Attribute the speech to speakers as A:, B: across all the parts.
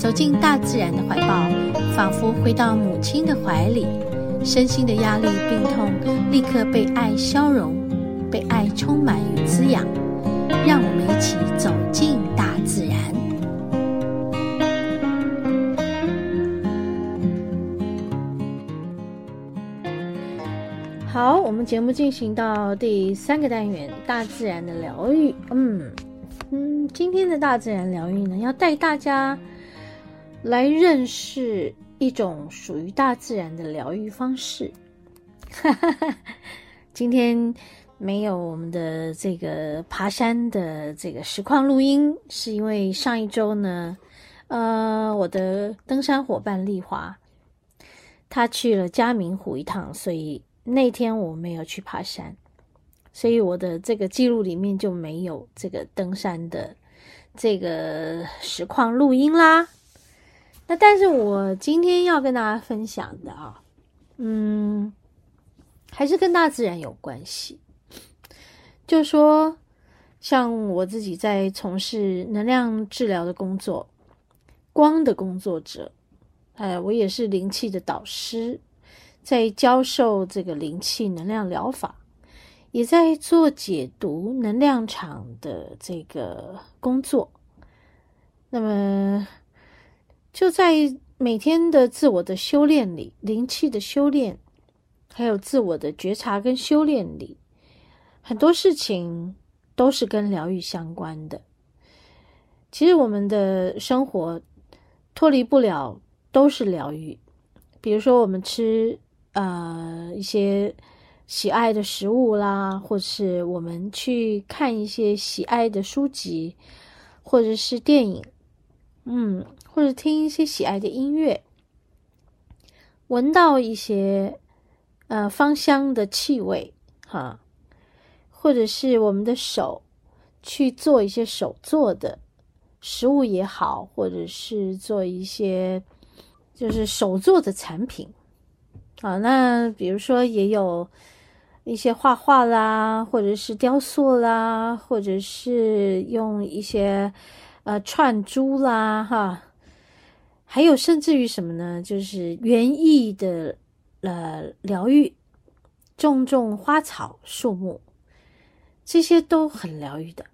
A: 走进大自然的怀抱，仿佛回到母亲的怀里，身心的压力、病痛立刻被爱消融，被爱充满与滋养。让我们一起走进大自然。好，我们节目进行到第三个单元——大自然的疗愈。嗯嗯，今天的大自然疗愈呢，要带大家来认识一种属于大自然的疗愈方式。今天没有我们的这个爬山的这个实况录音，是因为上一周呢，呃，我的登山伙伴丽华，她去了嘉明湖一趟，所以。那天我没有去爬山，所以我的这个记录里面就没有这个登山的这个实况录音啦。那但是我今天要跟大家分享的啊，嗯，还是跟大自然有关系。就说像我自己在从事能量治疗的工作，光的工作者，哎，我也是灵气的导师。在教授这个灵气能量疗法，也在做解读能量场的这个工作。那么，就在每天的自我的修炼里，灵气的修炼，还有自我的觉察跟修炼里，很多事情都是跟疗愈相关的。其实我们的生活脱离不了都是疗愈，比如说我们吃。呃，一些喜爱的食物啦，或是我们去看一些喜爱的书籍，或者是电影，嗯，或者听一些喜爱的音乐，闻到一些呃芳香的气味，哈，或者是我们的手去做一些手做的食物也好，或者是做一些就是手做的产品。啊，那比如说也有一些画画啦，或者是雕塑啦，或者是用一些呃串珠啦，哈，还有甚至于什么呢？就是园艺的呃疗愈，种种花草树木，这些都很疗愈的。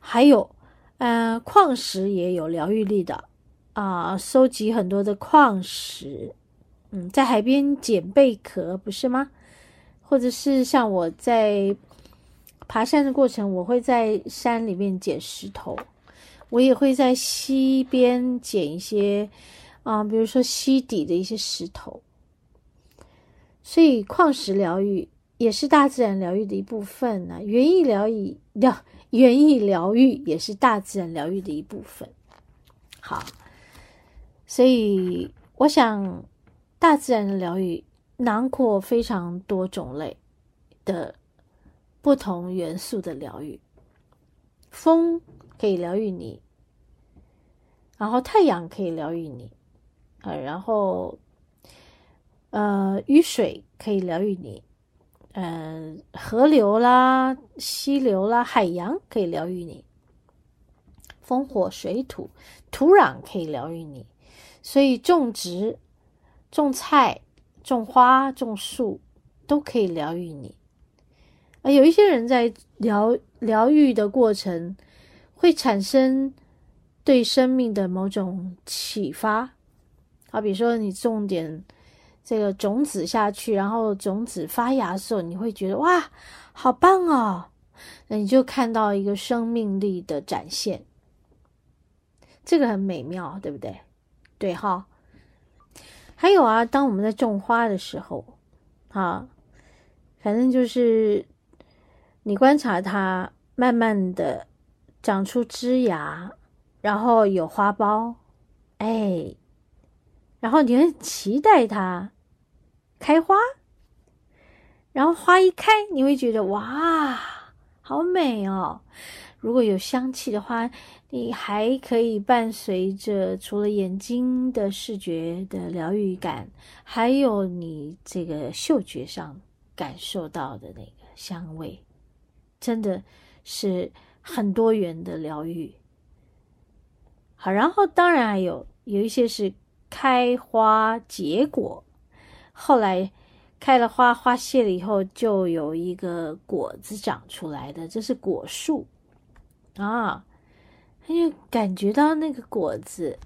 A: 还有呃矿石也有疗愈力的啊，收集很多的矿石。嗯，在海边捡贝壳不是吗？或者是像我在爬山的过程，我会在山里面捡石头，我也会在溪边捡一些啊、比如说溪底的一些石头。所以矿石疗愈也是大自然疗愈的一部分呢、园艺疗愈疗园艺疗愈也是大自然疗愈的一部分。好，所以我想。大自然的疗愈囊括非常多种类的不同元素的疗愈。风可以疗愈你，然后太阳可以疗愈你，啊，然后呃雨水可以疗愈你，嗯、呃，河流啦、溪流啦、海洋可以疗愈你，风火水土土壤可以疗愈你，所以种植。种菜、种花、种树都可以疗愈你。啊有一些人在疗疗愈的过程，会产生对生命的某种启发。好，比如说你种点这个种子下去，然后种子发芽的时候，你会觉得哇，好棒哦！那你就看到一个生命力的展现，这个很美妙，对不对？对哈。还有啊，当我们在种花的时候，啊，反正就是你观察它慢慢的长出枝芽，然后有花苞，哎，然后你很期待它开花，然后花一开，你会觉得哇，好美哦。如果有香气的话，你还可以伴随着除了眼睛的视觉的疗愈感，还有你这个嗅觉上感受到的那个香味，真的是很多元的疗愈。好，然后当然还有有一些是开花结果，后来开了花，花谢了以后，就有一个果子长出来的，这是果树啊。他就感觉到那个果子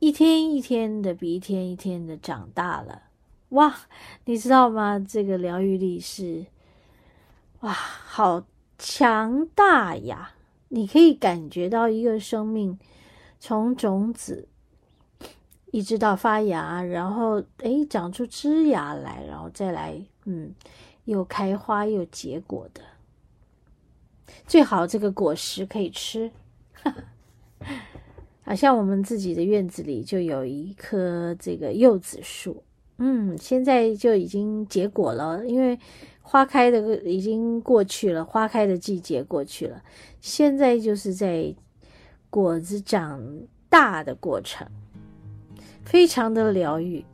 A: 一天一天的比一天一天的长大了，哇！你知道吗？这个疗愈力是哇，好强大呀！你可以感觉到一个生命从种子一直到发芽，然后诶长出枝芽来，然后再来嗯，又开花又结果的，最好这个果实可以吃。好像我们自己的院子里就有一棵这个柚子树，嗯，现在就已经结果了，因为花开的已经过去了，花开的季节过去了，现在就是在果子长大的过程，非常的疗愈。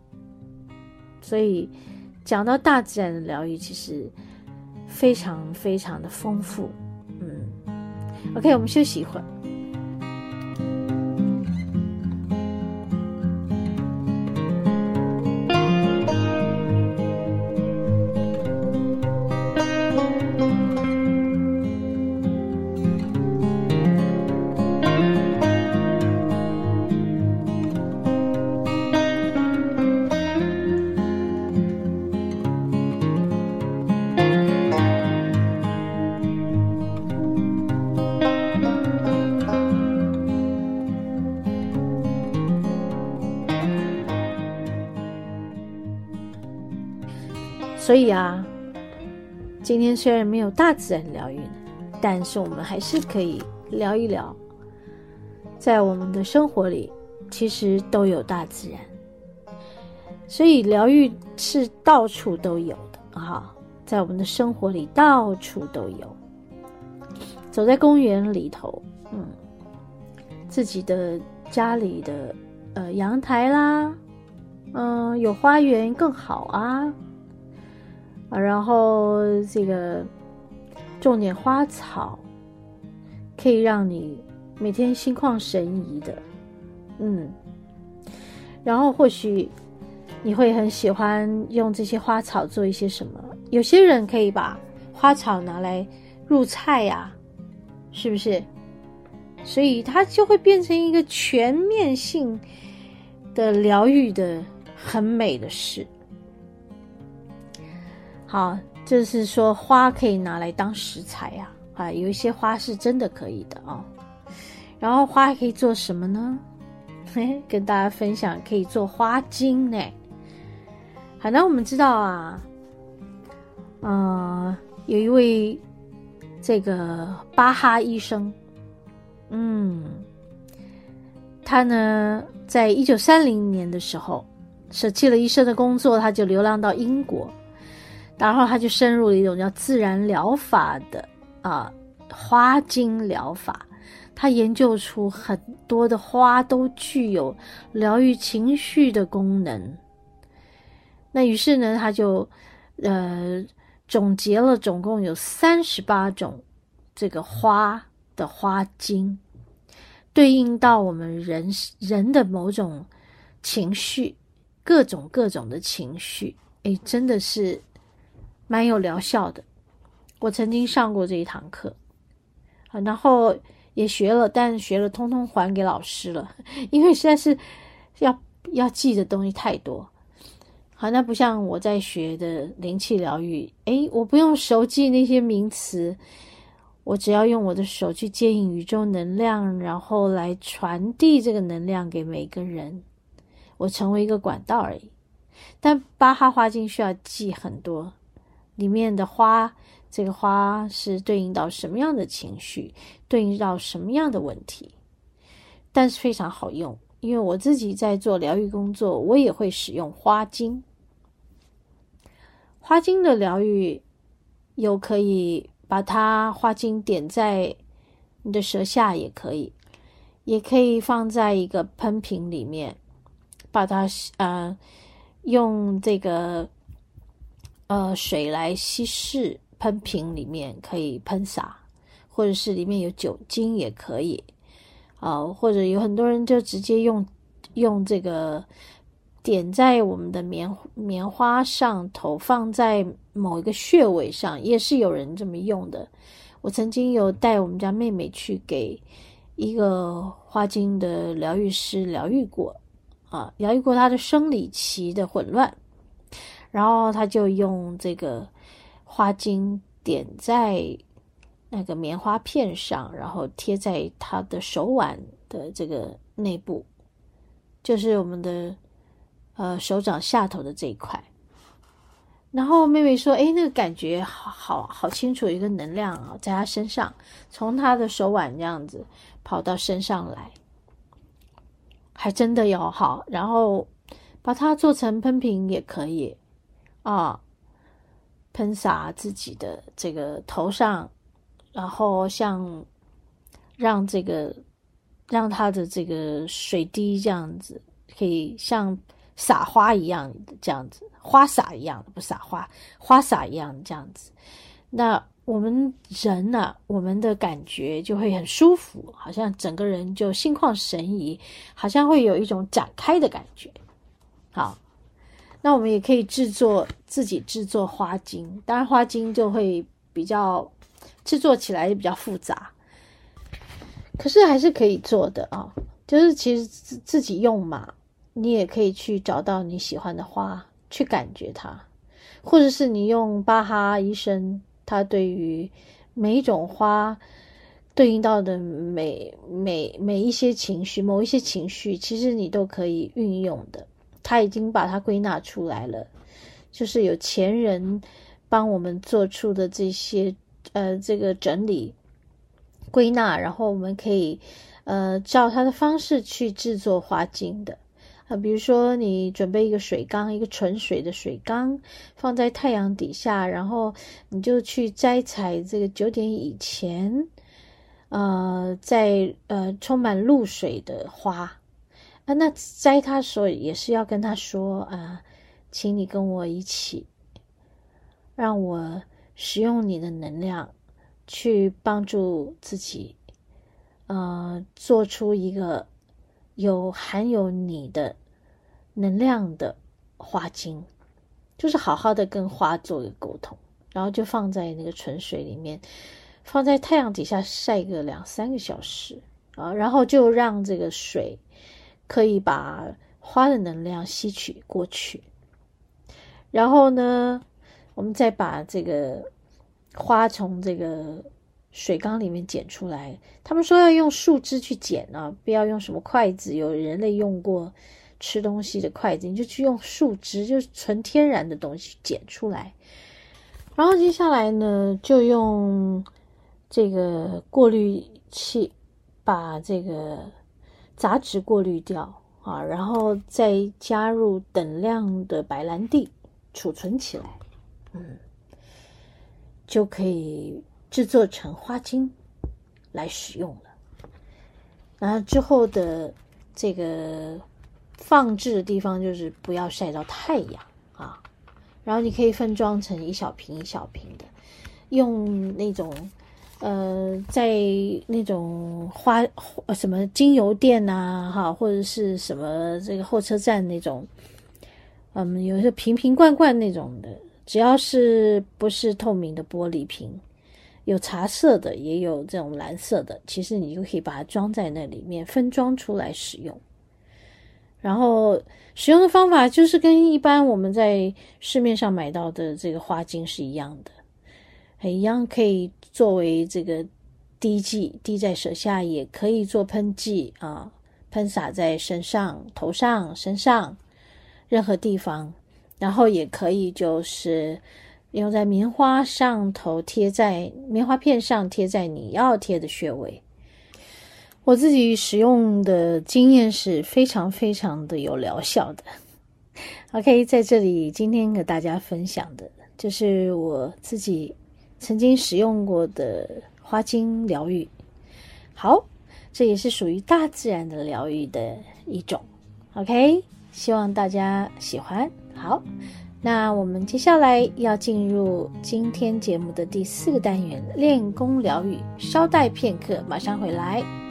A: 所以讲到大自然的疗愈，其实非常非常的丰富。嗯，OK，我们休息一会儿。所以啊，今天虽然没有大自然疗愈，但是我们还是可以聊一聊，在我们的生活里，其实都有大自然，所以疗愈是到处都有的啊，在我们的生活里到处都有。走在公园里头，嗯，自己的家里的呃阳台啦，嗯、有花园更好啊。啊，然后这个种点花草，可以让你每天心旷神怡的，嗯。然后或许你会很喜欢用这些花草做一些什么？有些人可以把花草拿来入菜呀，是不是？所以它就会变成一个全面性的疗愈的很美的事。好，就是说花可以拿来当食材呀，啊，有一些花是真的可以的啊。然后花还可以做什么呢？嘿，跟大家分享，可以做花精呢。好，那我们知道啊，呃，有一位这个巴哈医生，嗯，他呢，在一九三零年的时候，舍弃了医生的工作，他就流浪到英国。然后他就深入了一种叫自然疗法的啊花精疗法，他研究出很多的花都具有疗愈情绪的功能。那于是呢，他就呃总结了总共有三十八种这个花的花精，对应到我们人人的某种情绪，各种各种的情绪，诶，真的是。蛮有疗效的，我曾经上过这一堂课，啊，然后也学了，但学了通通还给老师了，因为实在是要要记的东西太多。好，那不像我在学的灵气疗愈，诶，我不用熟记那些名词，我只要用我的手去接引宇宙能量，然后来传递这个能量给每个人，我成为一个管道而已。但巴哈花精需要记很多。里面的花，这个花是对应到什么样的情绪，对应到什么样的问题，但是非常好用，因为我自己在做疗愈工作，我也会使用花精。花精的疗愈，又可以把它花精点在你的舌下，也可以，也可以放在一个喷瓶里面，把它呃用这个呃水来稀释，喷瓶里面可以喷洒，或者是里面有酒精也可以，啊、或者有很多人就直接用用这个。点在我们的棉棉花上头，放在某一个穴位上，也是有人这么用的。我曾经有带我们家妹妹去给一个花精的疗愈师疗愈过，啊，疗愈过她的生理期的混乱，然后他就用这个花精点在那个棉花片上，然后贴在他的手腕的这个内部，就是我们的。呃，手掌下头的这一块，然后妹妹说：“诶，那个感觉好好好清楚，一个能量啊，在她身上，从她的手腕这样子跑到身上来，还真的有好。然后把它做成喷瓶也可以啊，喷洒自己的这个头上，然后像让这个让它的这个水滴这样子，可以像。”撒花一样这样子，花洒一样不撒花，花洒一样这样子。那我们人呢、我们的感觉就会很舒服，好像整个人就心旷神怡，好像会有一种展开的感觉。好，那我们也可以制作自己制作花精，当然花精就会比较制作起来也比较复杂，可是还是可以做的啊，就是其实自自己用嘛。你也可以去找到你喜欢的花，去感觉它，或者是你用巴哈医生他对于每一种花对应到的每每每一些情绪，某一些情绪，其实你都可以运用的。他已经把它归纳出来了，就是有前人帮我们做出的这些呃这个整理归纳，然后我们可以呃照他的方式去制作花精的。啊，比如说你准备一个水缸，一个纯水的水缸，放在太阳底下，然后你就去摘采这个九点以前，呃，在呃充满露水的花啊，那摘它的时候也是要跟他说啊，请你跟我一起，让我使用你的能量去帮助自己，呃，做出一个。有含有你的能量的花精，就是好好的跟花做一个沟通，然后就放在那个纯水里面，放在太阳底下晒个两三个小时啊，然后就让这个水可以把花的能量吸取过去，然后呢，我们再把这个花从这个。水缸里面捡出来，他们说要用树枝去捡啊，不要用什么筷子。有人类用过吃东西的筷子，你就去用树枝，就是纯天然的东西捡出来。然后接下来呢，就用这个过滤器把这个杂质过滤掉啊，然后再加入等量的白兰地储存起来，嗯，就可以。制作成花精来使用了，然后之后的这个放置的地方就是不要晒到太阳啊。然后你可以分装成一小瓶一小瓶的，用那种呃，在那种花什么精油店呐、哈，或者是什么这个候车站那种，嗯，有些瓶瓶罐罐那种的，只要是不是透明的玻璃瓶。有茶色的，也有这种蓝色的，其实你就可以把它装在那里面，分装出来使用。然后使用的方法就是跟一般我们在市面上买到的这个花精是一样的，一样可以作为这个滴剂滴在舌下，也可以做喷剂啊，喷洒在身上、头上、身上任何地方，然后也可以就是。用在棉花上头，贴在棉花片上，贴在你要贴的穴位。我自己使用的经验是非常非常的有疗效的。OK，在这里今天给大家分享的就是我自己曾经使用过的花精疗愈。好，这也是属于大自然的疗愈的一种。OK，希望大家喜欢。好，那我们接下来要进入今天节目的第四个单元——练功疗愈。稍待片刻，马上回来。